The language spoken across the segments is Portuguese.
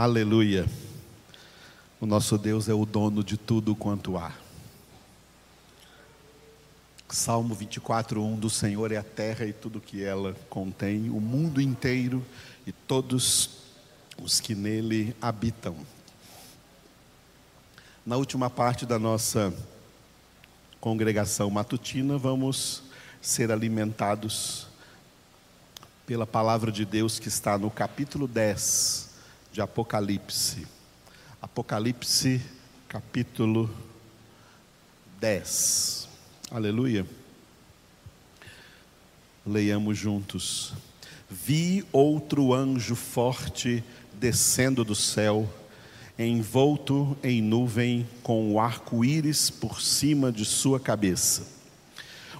Aleluia. O nosso Deus é o dono de tudo quanto há. Salmo 24, 1: Do Senhor é a terra e tudo que ela contém, o mundo inteiro e todos os que nele habitam. Na última parte da nossa congregação matutina, vamos ser alimentados pela palavra de Deus que está no capítulo 10 de Apocalipse. Apocalipse, capítulo 10. Aleluia. Leiamos juntos. Vi outro anjo forte descendo do céu, envolto em nuvem, com o arco-íris por cima de sua cabeça.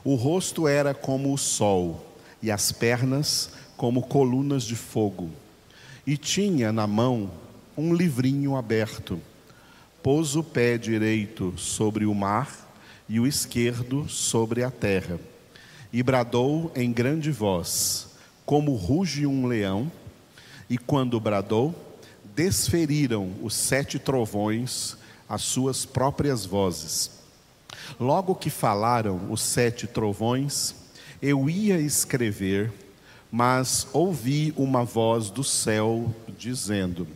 O rosto era como o sol, e as pernas como colunas de fogo. E tinha na mão um livrinho aberto. Pôs o pé direito sobre o mar e o esquerdo sobre a terra. E bradou em grande voz, como ruge um leão. E quando bradou, desferiram os sete trovões as suas próprias vozes. Logo que falaram os sete trovões, eu ia escrever, mas ouvi uma voz do céu dizendo: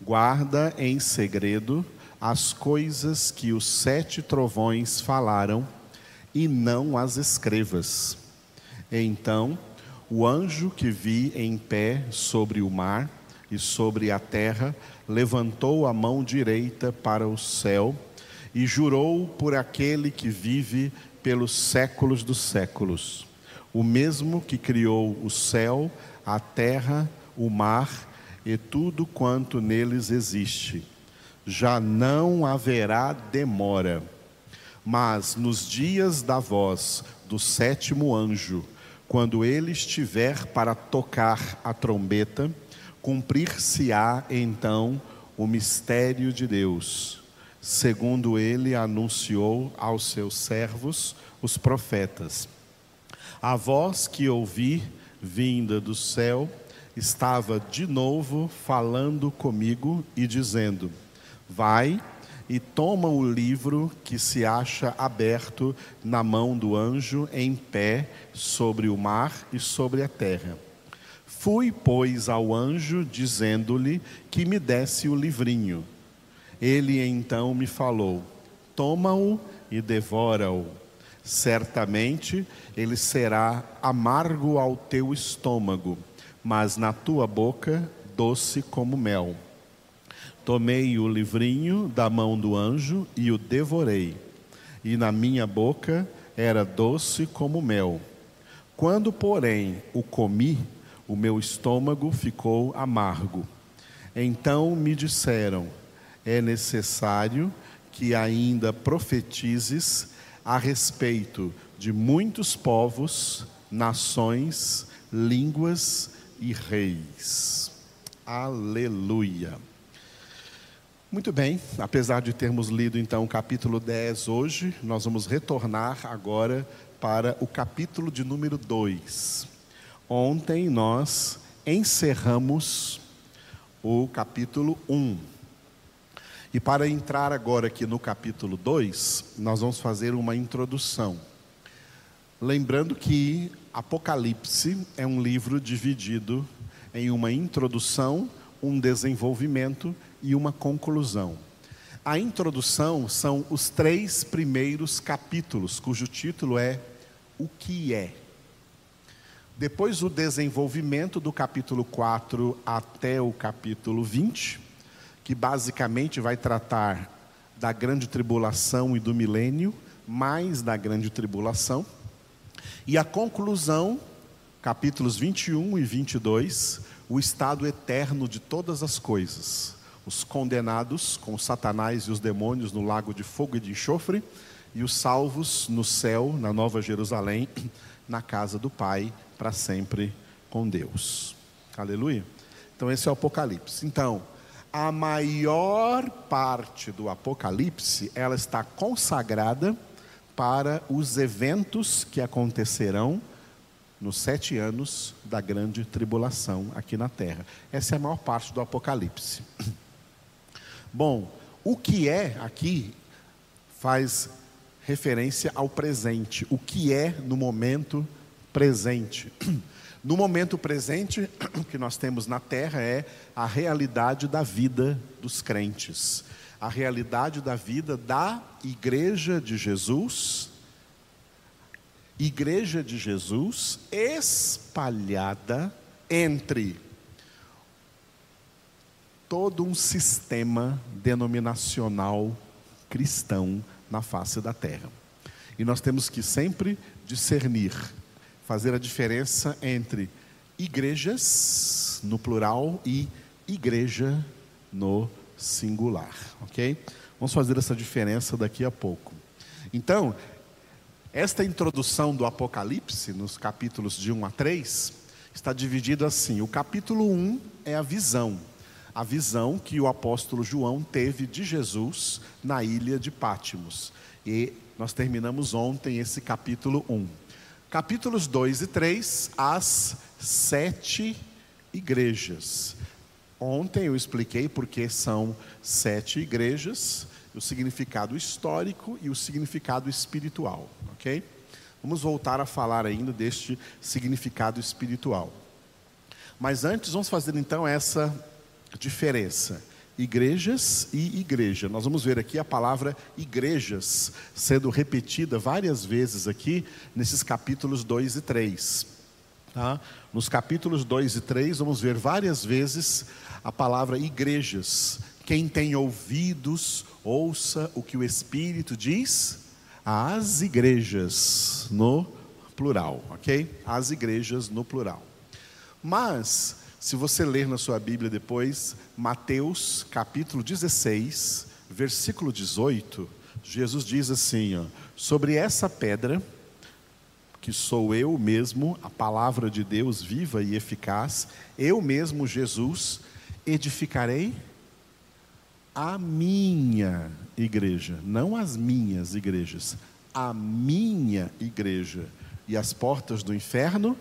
Guarda em segredo as coisas que os sete trovões falaram e não as escrevas. Então, o anjo que vi em pé sobre o mar e sobre a terra levantou a mão direita para o céu e jurou por aquele que vive pelos séculos dos séculos, o mesmo que criou o céu, a terra, o mar e tudo quanto neles existe. Já não haverá demora. Mas nos dias da voz do sétimo anjo, quando ele estiver para tocar a trombeta, cumprir-se-á então o mistério de Deus, segundo ele anunciou aos seus servos, os profetas. A voz que ouvi vinda do céu estava de novo falando comigo e dizendo: Vai e toma o livro que se acha aberto na mão do anjo em pé sobre o mar e sobre a terra. Fui, pois, ao anjo, dizendo-lhe que me desse o livrinho. Ele então me falou: Toma-o e devora-o. Certamente ele será amargo ao teu estômago mas na tua boca doce como mel. Tomei o livrinho da mão do anjo e o devorei, e na minha boca era doce como mel. Quando, porém, o comi, o meu estômago ficou amargo. Então me disseram: é necessário que ainda profetizes a respeito de muitos povos, nações, línguas e reis. Aleluia. Muito bem, apesar de termos lido então o capítulo 10 hoje, nós vamos retornar agora para o capítulo de número 2. Ontem nós encerramos o capítulo 1. E para entrar agora aqui no capítulo 2, nós vamos fazer uma introdução. Lembrando que Apocalipse é um livro dividido em uma introdução, um desenvolvimento e uma conclusão. A introdução são os três primeiros capítulos, cujo título é O que é. Depois o desenvolvimento do capítulo 4 até o capítulo 20, que basicamente vai tratar da grande tribulação e do milênio, mais da grande tribulação. E a conclusão, capítulos 21 e 22, o estado eterno de todas as coisas. Os condenados com Satanás e os demônios no lago de fogo e de enxofre, e os salvos no céu, na Nova Jerusalém, na casa do Pai, para sempre com Deus. Aleluia. Então, esse é o Apocalipse. Então, a maior parte do Apocalipse, ela está consagrada para os eventos que acontecerão nos sete anos da grande tribulação aqui na terra. Essa é a maior parte do Apocalipse. Bom, o que é aqui faz referência ao presente, o que é no momento presente. No momento presente, o que nós temos na terra é a realidade da vida dos crentes, a realidade da vida da igreja de Jesus, igreja de Jesus espalhada entre todo um sistema denominacional cristão na face da terra. E nós temos que sempre discernir, fazer a diferença entre igrejas no plural e igreja no singular, ok? Vamos fazer essa diferença daqui a pouco. Então, esta introdução do Apocalipse, nos capítulos de 1 a 3, está dividido assim: o capítulo 1 é a visão, a visão que o apóstolo João teve de Jesus na ilha de Pátimos. E nós terminamos ontem esse capítulo 1. Capítulos 2 e 3, as sete igrejas. Ontem eu expliquei porque são sete igrejas, o significado histórico e o significado espiritual, ok? Vamos voltar a falar ainda deste significado espiritual. Mas antes, vamos fazer então essa diferença. Igrejas e igreja. Nós vamos ver aqui a palavra igrejas sendo repetida várias vezes aqui nesses capítulos 2 e 3. Tá? Nos capítulos 2 e 3, vamos ver várias vezes a palavra igrejas. Quem tem ouvidos, ouça o que o Espírito diz às igrejas, no plural, ok? As igrejas no plural. Mas se você ler na sua Bíblia depois, Mateus capítulo 16, versículo 18, Jesus diz assim: ó, sobre essa pedra, que sou eu mesmo, a palavra de Deus viva e eficaz, eu mesmo, Jesus, edificarei a minha igreja, não as minhas igrejas, a minha igreja, e as portas do inferno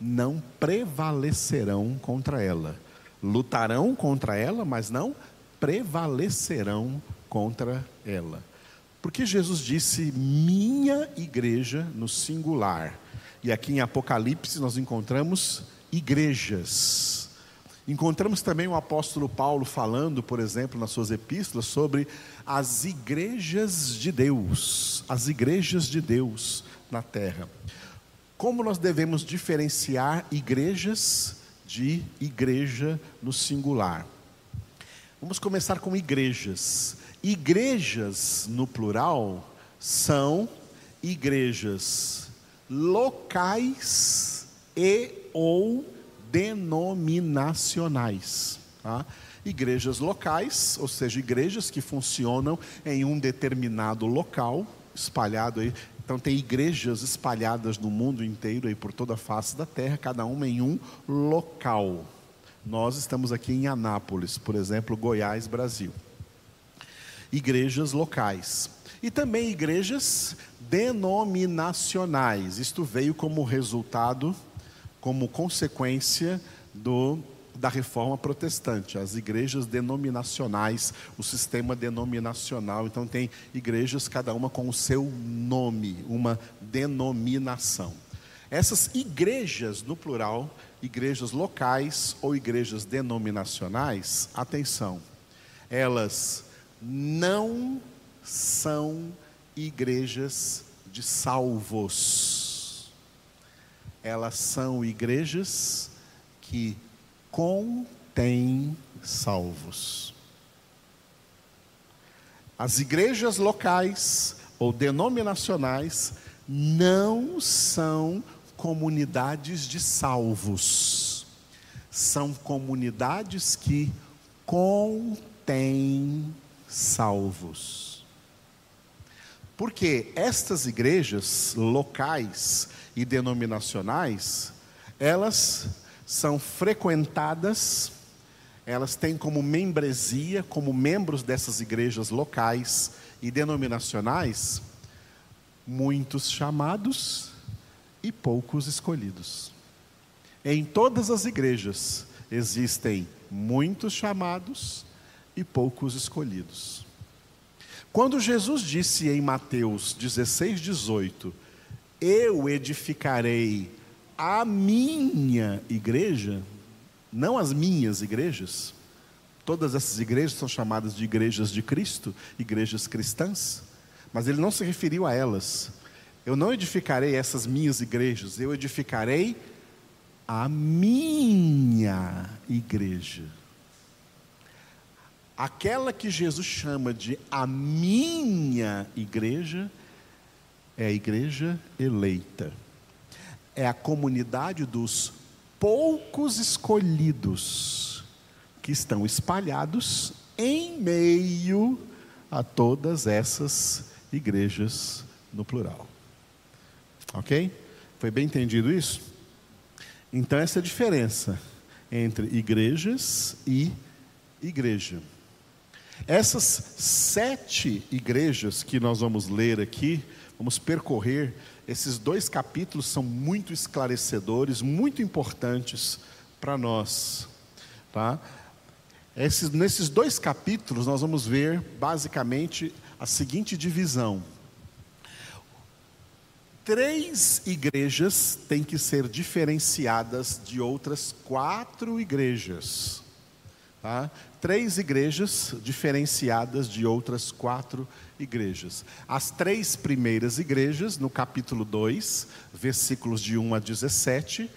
não prevalecerão contra ela. Lutarão contra ela, mas não prevalecerão contra ela. Porque Jesus disse minha igreja no singular. E aqui em Apocalipse nós encontramos igrejas. Encontramos também o apóstolo Paulo falando, por exemplo, nas suas epístolas, sobre as igrejas de Deus, as igrejas de Deus na terra. Como nós devemos diferenciar igrejas de igreja no singular? Vamos começar com igrejas. Igrejas no plural são igrejas locais e ou denominacionais. Tá? Igrejas locais, ou seja, igrejas que funcionam em um determinado local, espalhado aí então tem igrejas espalhadas no mundo inteiro e por toda a face da terra, cada uma em um local. Nós estamos aqui em Anápolis, por exemplo, Goiás, Brasil. Igrejas locais. E também igrejas denominacionais. Isto veio como resultado, como consequência do da reforma protestante, as igrejas denominacionais, o sistema denominacional. Então, tem igrejas, cada uma com o seu nome, uma denominação. Essas igrejas, no plural, igrejas locais ou igrejas denominacionais, atenção, elas não são igrejas de salvos. Elas são igrejas que contém salvos. As igrejas locais ou denominacionais não são comunidades de salvos, são comunidades que contêm salvos. Porque estas igrejas locais e denominacionais, elas são frequentadas, elas têm como membresia, como membros dessas igrejas locais e denominacionais, muitos chamados e poucos escolhidos. Em todas as igrejas existem muitos chamados e poucos escolhidos. Quando Jesus disse em Mateus 16, 18: Eu edificarei a minha igreja, não as minhas igrejas, todas essas igrejas são chamadas de igrejas de Cristo, igrejas cristãs, mas ele não se referiu a elas. Eu não edificarei essas minhas igrejas, eu edificarei a minha igreja. Aquela que Jesus chama de a minha igreja é a igreja eleita. É a comunidade dos poucos escolhidos que estão espalhados em meio a todas essas igrejas no plural. Ok? Foi bem entendido isso? Então, essa é a diferença entre igrejas e igreja. Essas sete igrejas que nós vamos ler aqui, vamos percorrer, esses dois capítulos são muito esclarecedores, muito importantes para nós. Tá? Esses, nesses dois capítulos, nós vamos ver basicamente a seguinte divisão três igrejas têm que ser diferenciadas de outras quatro igrejas. Tá? Três igrejas diferenciadas de outras quatro igrejas. As três primeiras igrejas, no capítulo 2, versículos de 1 a 17,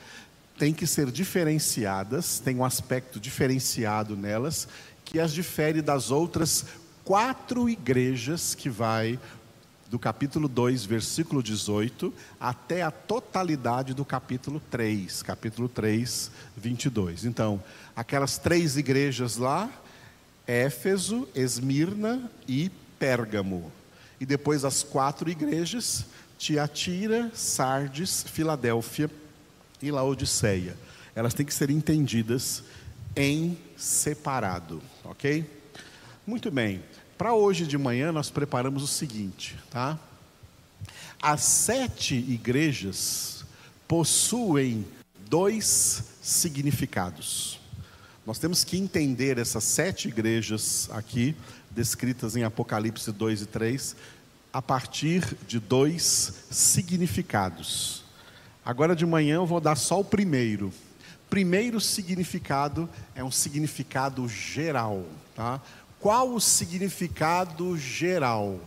têm que ser diferenciadas, tem um aspecto diferenciado nelas, que as difere das outras quatro igrejas que vai do capítulo 2, versículo 18, até a totalidade do capítulo 3, capítulo 3, 22. Então, aquelas três igrejas lá, Éfeso, Esmirna e Pérgamo. E depois as quatro igrejas, Tiatira, Sardes, Filadélfia e Laodiceia. Elas têm que ser entendidas em separado, ok? Muito bem. Para hoje de manhã nós preparamos o seguinte, tá? As sete igrejas possuem dois significados. Nós temos que entender essas sete igrejas aqui, descritas em Apocalipse 2 e 3, a partir de dois significados. Agora de manhã eu vou dar só o primeiro. Primeiro significado é um significado geral, tá? Qual o significado geral?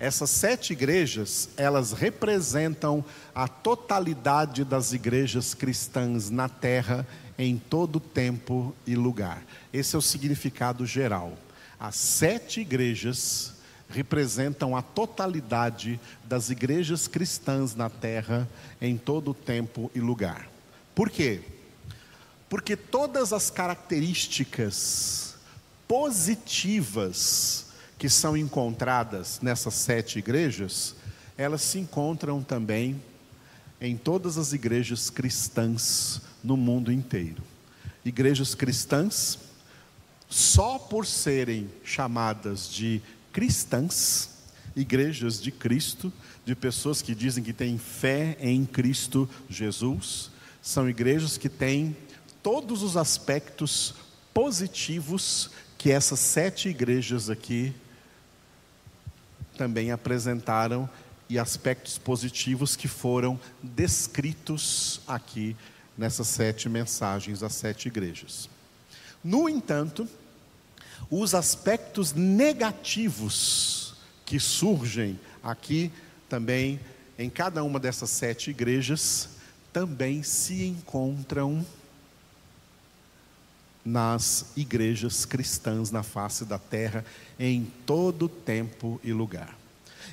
Essas sete igrejas, elas representam a totalidade das igrejas cristãs na terra, em todo tempo e lugar. Esse é o significado geral. As sete igrejas representam a totalidade das igrejas cristãs na terra, em todo tempo e lugar. Por quê? Porque todas as características positivas que são encontradas nessas sete igrejas, elas se encontram também em todas as igrejas cristãs no mundo inteiro. Igrejas cristãs, só por serem chamadas de cristãs, igrejas de Cristo, de pessoas que dizem que têm fé em Cristo Jesus, são igrejas que têm todos os aspectos positivos que essas sete igrejas aqui também apresentaram e aspectos positivos que foram descritos aqui nessas sete mensagens às sete igrejas. No entanto, os aspectos negativos que surgem aqui também em cada uma dessas sete igrejas também se encontram nas igrejas cristãs na face da terra, em todo tempo e lugar.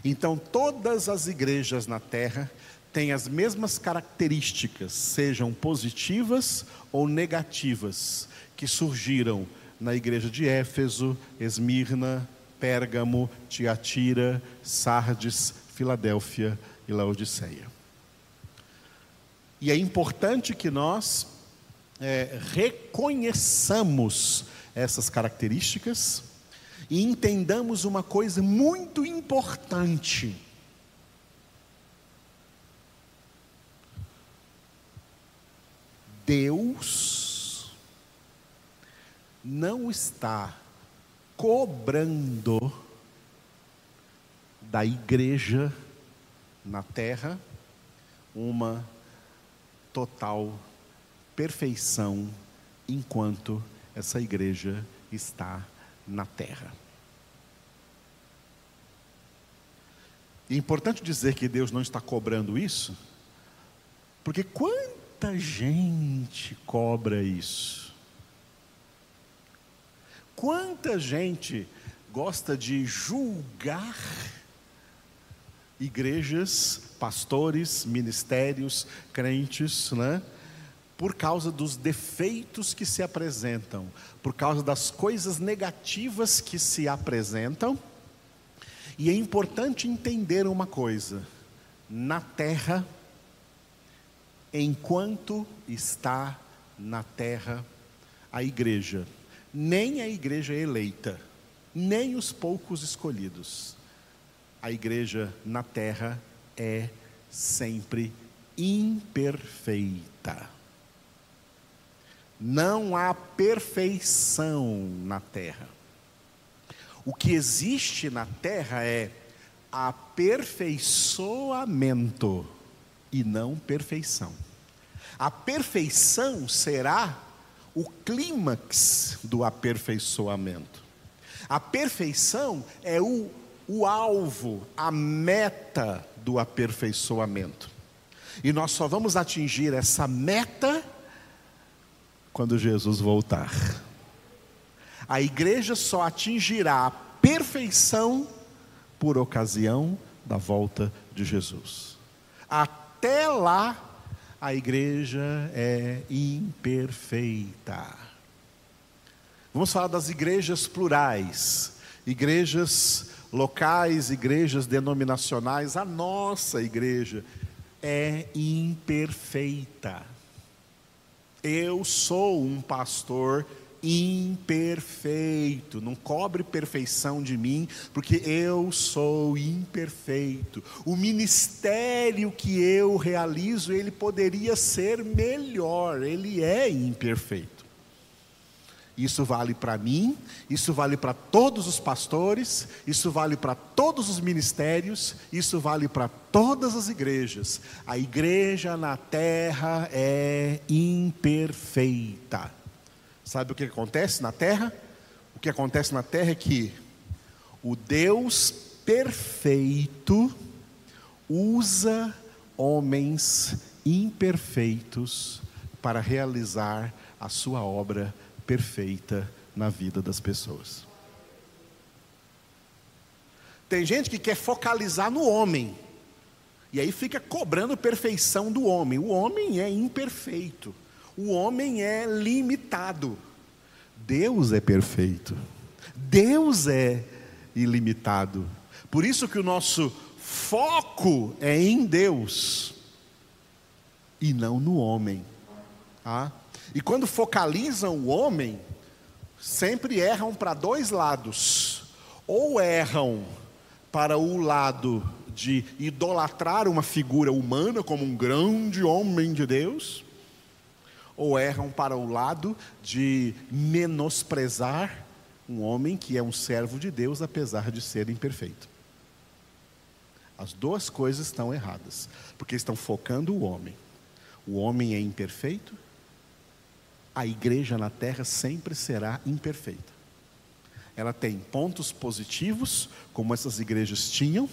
Então, todas as igrejas na terra têm as mesmas características, sejam positivas ou negativas, que surgiram na igreja de Éfeso, Esmirna, Pérgamo, Tiatira, Sardes, Filadélfia e Laodiceia. E é importante que nós é, reconheçamos essas características e entendamos uma coisa muito importante. Deus não está cobrando da igreja na terra uma total perfeição enquanto essa igreja está na terra. É importante dizer que Deus não está cobrando isso, porque quanta gente cobra isso? Quanta gente gosta de julgar igrejas, pastores, ministérios, crentes, né? Por causa dos defeitos que se apresentam, por causa das coisas negativas que se apresentam. E é importante entender uma coisa: na terra, enquanto está na terra a igreja, nem a igreja eleita, nem os poucos escolhidos, a igreja na terra é sempre imperfeita. Não há perfeição na terra. O que existe na terra é aperfeiçoamento e não perfeição. A perfeição será o clímax do aperfeiçoamento. A perfeição é o o alvo, a meta do aperfeiçoamento. E nós só vamos atingir essa meta quando Jesus voltar. A igreja só atingirá a perfeição por ocasião da volta de Jesus. Até lá, a igreja é imperfeita. Vamos falar das igrejas plurais, igrejas locais, igrejas denominacionais, a nossa igreja é imperfeita. Eu sou um pastor imperfeito, não cobre perfeição de mim, porque eu sou imperfeito. O ministério que eu realizo, ele poderia ser melhor, ele é imperfeito. Isso vale para mim, isso vale para todos os pastores, isso vale para todos os ministérios, isso vale para todas as igrejas. A igreja na terra é imperfeita. Sabe o que acontece na terra? O que acontece na terra é que o Deus perfeito usa homens imperfeitos para realizar a sua obra perfeita na vida das pessoas. Tem gente que quer focalizar no homem, e aí fica cobrando perfeição do homem. O homem é imperfeito, o homem é limitado. Deus é perfeito, Deus é ilimitado. Por isso que o nosso foco é em Deus e não no homem. Ah? E quando focalizam o homem, sempre erram para dois lados. Ou erram para o lado de idolatrar uma figura humana como um grande homem de Deus, ou erram para o lado de menosprezar um homem que é um servo de Deus, apesar de ser imperfeito. As duas coisas estão erradas, porque estão focando o homem. O homem é imperfeito a igreja na terra sempre será imperfeita. Ela tem pontos positivos, como essas igrejas tinham,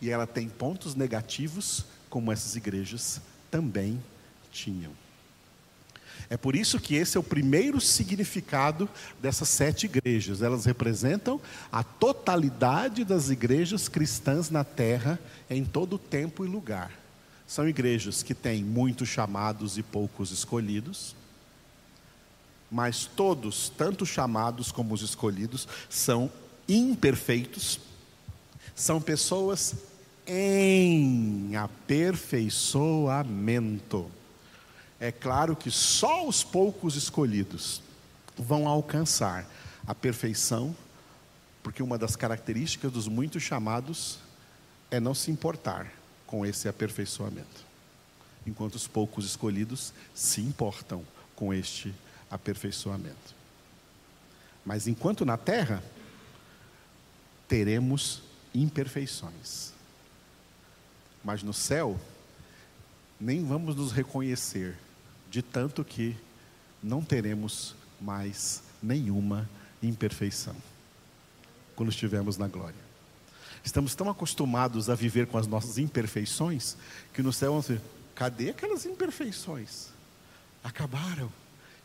e ela tem pontos negativos, como essas igrejas também tinham. É por isso que esse é o primeiro significado dessas sete igrejas. Elas representam a totalidade das igrejas cristãs na terra, em todo tempo e lugar. São igrejas que têm muitos chamados e poucos escolhidos mas todos, tanto chamados como os escolhidos, são imperfeitos, são pessoas em aperfeiçoamento. É claro que só os poucos escolhidos vão alcançar a perfeição, porque uma das características dos muitos chamados é não se importar com esse aperfeiçoamento, enquanto os poucos escolhidos se importam com este aperfeiçoamento. Mas enquanto na terra, teremos imperfeições. Mas no céu, nem vamos nos reconhecer, de tanto que não teremos mais nenhuma imperfeição quando estivermos na glória. Estamos tão acostumados a viver com as nossas imperfeições que no céu vamos dizer: cadê aquelas imperfeições? Acabaram.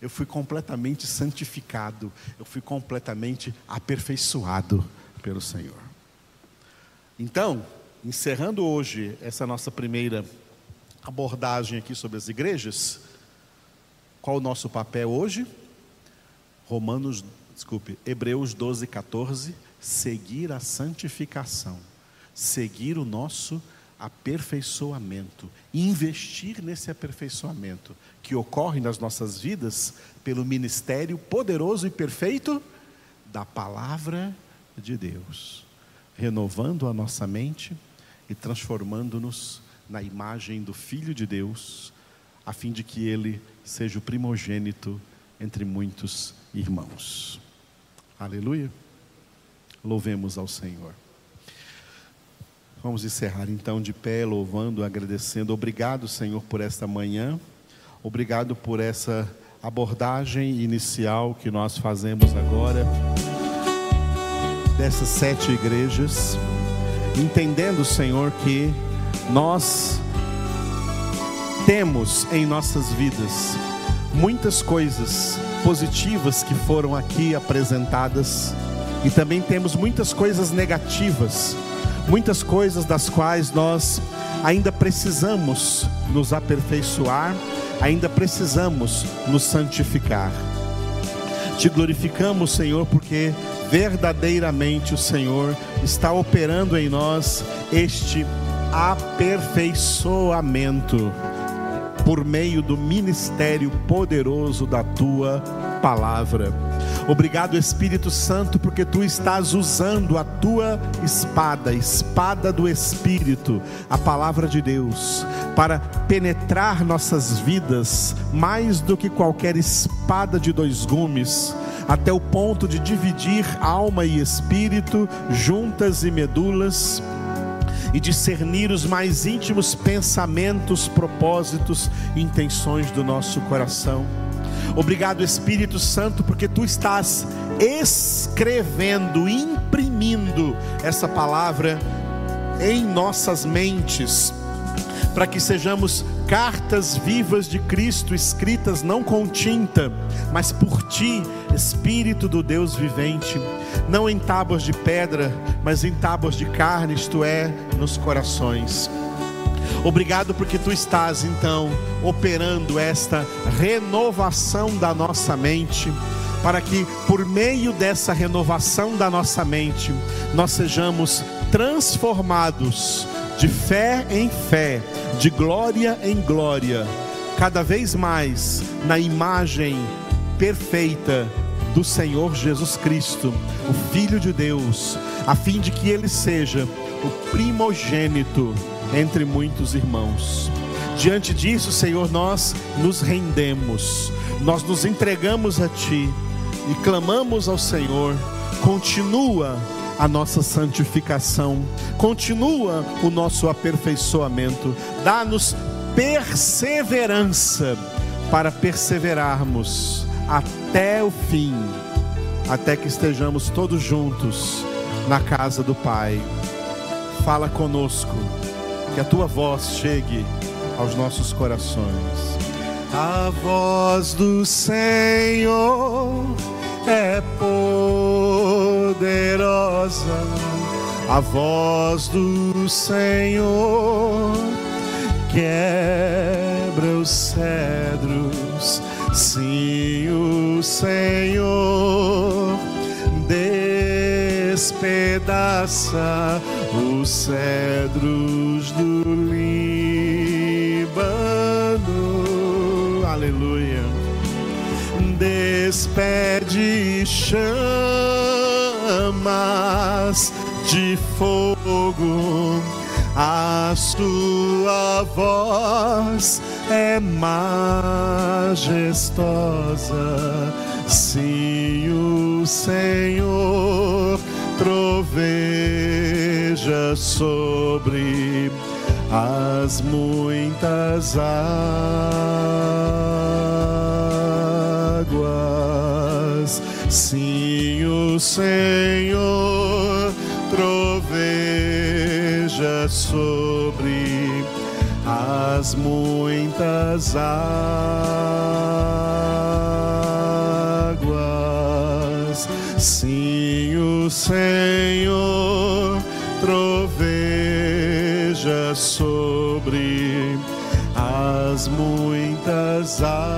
Eu fui completamente santificado, eu fui completamente aperfeiçoado pelo Senhor. Então, encerrando hoje essa nossa primeira abordagem aqui sobre as igrejas, qual o nosso papel hoje? Romanos, desculpe, Hebreus 12, 14, seguir a santificação, seguir o nosso aperfeiçoamento, investir nesse aperfeiçoamento que ocorre nas nossas vidas pelo ministério poderoso e perfeito da palavra de Deus, renovando a nossa mente e transformando-nos na imagem do Filho de Deus, a fim de que ele seja o primogênito entre muitos irmãos. Aleluia. Louvemos ao Senhor. Vamos encerrar então de pé, louvando, agradecendo. Obrigado, Senhor, por esta manhã. Obrigado por essa abordagem inicial que nós fazemos agora dessas sete igrejas, entendendo, Senhor, que nós temos em nossas vidas muitas coisas positivas que foram aqui apresentadas e também temos muitas coisas negativas, muitas coisas das quais nós ainda precisamos nos aperfeiçoar, ainda precisamos nos santificar. Te glorificamos, Senhor, porque verdadeiramente o Senhor está operando em nós este aperfeiçoamento por meio do ministério poderoso da tua palavra. Obrigado, Espírito Santo, porque tu estás usando a tua espada, espada do Espírito, a palavra de Deus, para penetrar nossas vidas mais do que qualquer espada de dois gumes, até o ponto de dividir alma e espírito, juntas e medulas e discernir os mais íntimos pensamentos, propósitos e intenções do nosso coração. Obrigado, Espírito Santo, porque tu estás escrevendo, imprimindo essa palavra em nossas mentes, para que sejamos cartas vivas de Cristo, escritas não com tinta, mas por ti, Espírito do Deus vivente, não em tábuas de pedra, mas em tábuas de carne, isto é, nos corações. Obrigado porque tu estás então operando esta renovação da nossa mente, para que por meio dessa renovação da nossa mente, nós sejamos transformados de fé em fé, de glória em glória, cada vez mais na imagem perfeita do Senhor Jesus Cristo, o Filho de Deus, a fim de que ele seja o primogênito entre muitos irmãos. Diante disso, Senhor, nós nos rendemos, nós nos entregamos a Ti e clamamos ao Senhor, continua a nossa santificação, continua o nosso aperfeiçoamento, dá-nos perseverança para perseverarmos até o fim, até que estejamos todos juntos na casa do Pai. Fala conosco, que a tua voz chegue aos nossos corações. A voz do Senhor é poderosa, a voz do Senhor quebra os cedros Sim, o Senhor despedaça os cedros do Líbano. Aleluia. Despede chamas de fogo a sua voz é majestosa. Sim, o Senhor troveja sobre as muitas águas. Sim, o Senhor troveja sobre as muitas águas. Senhor troveja sobre as muitas águas.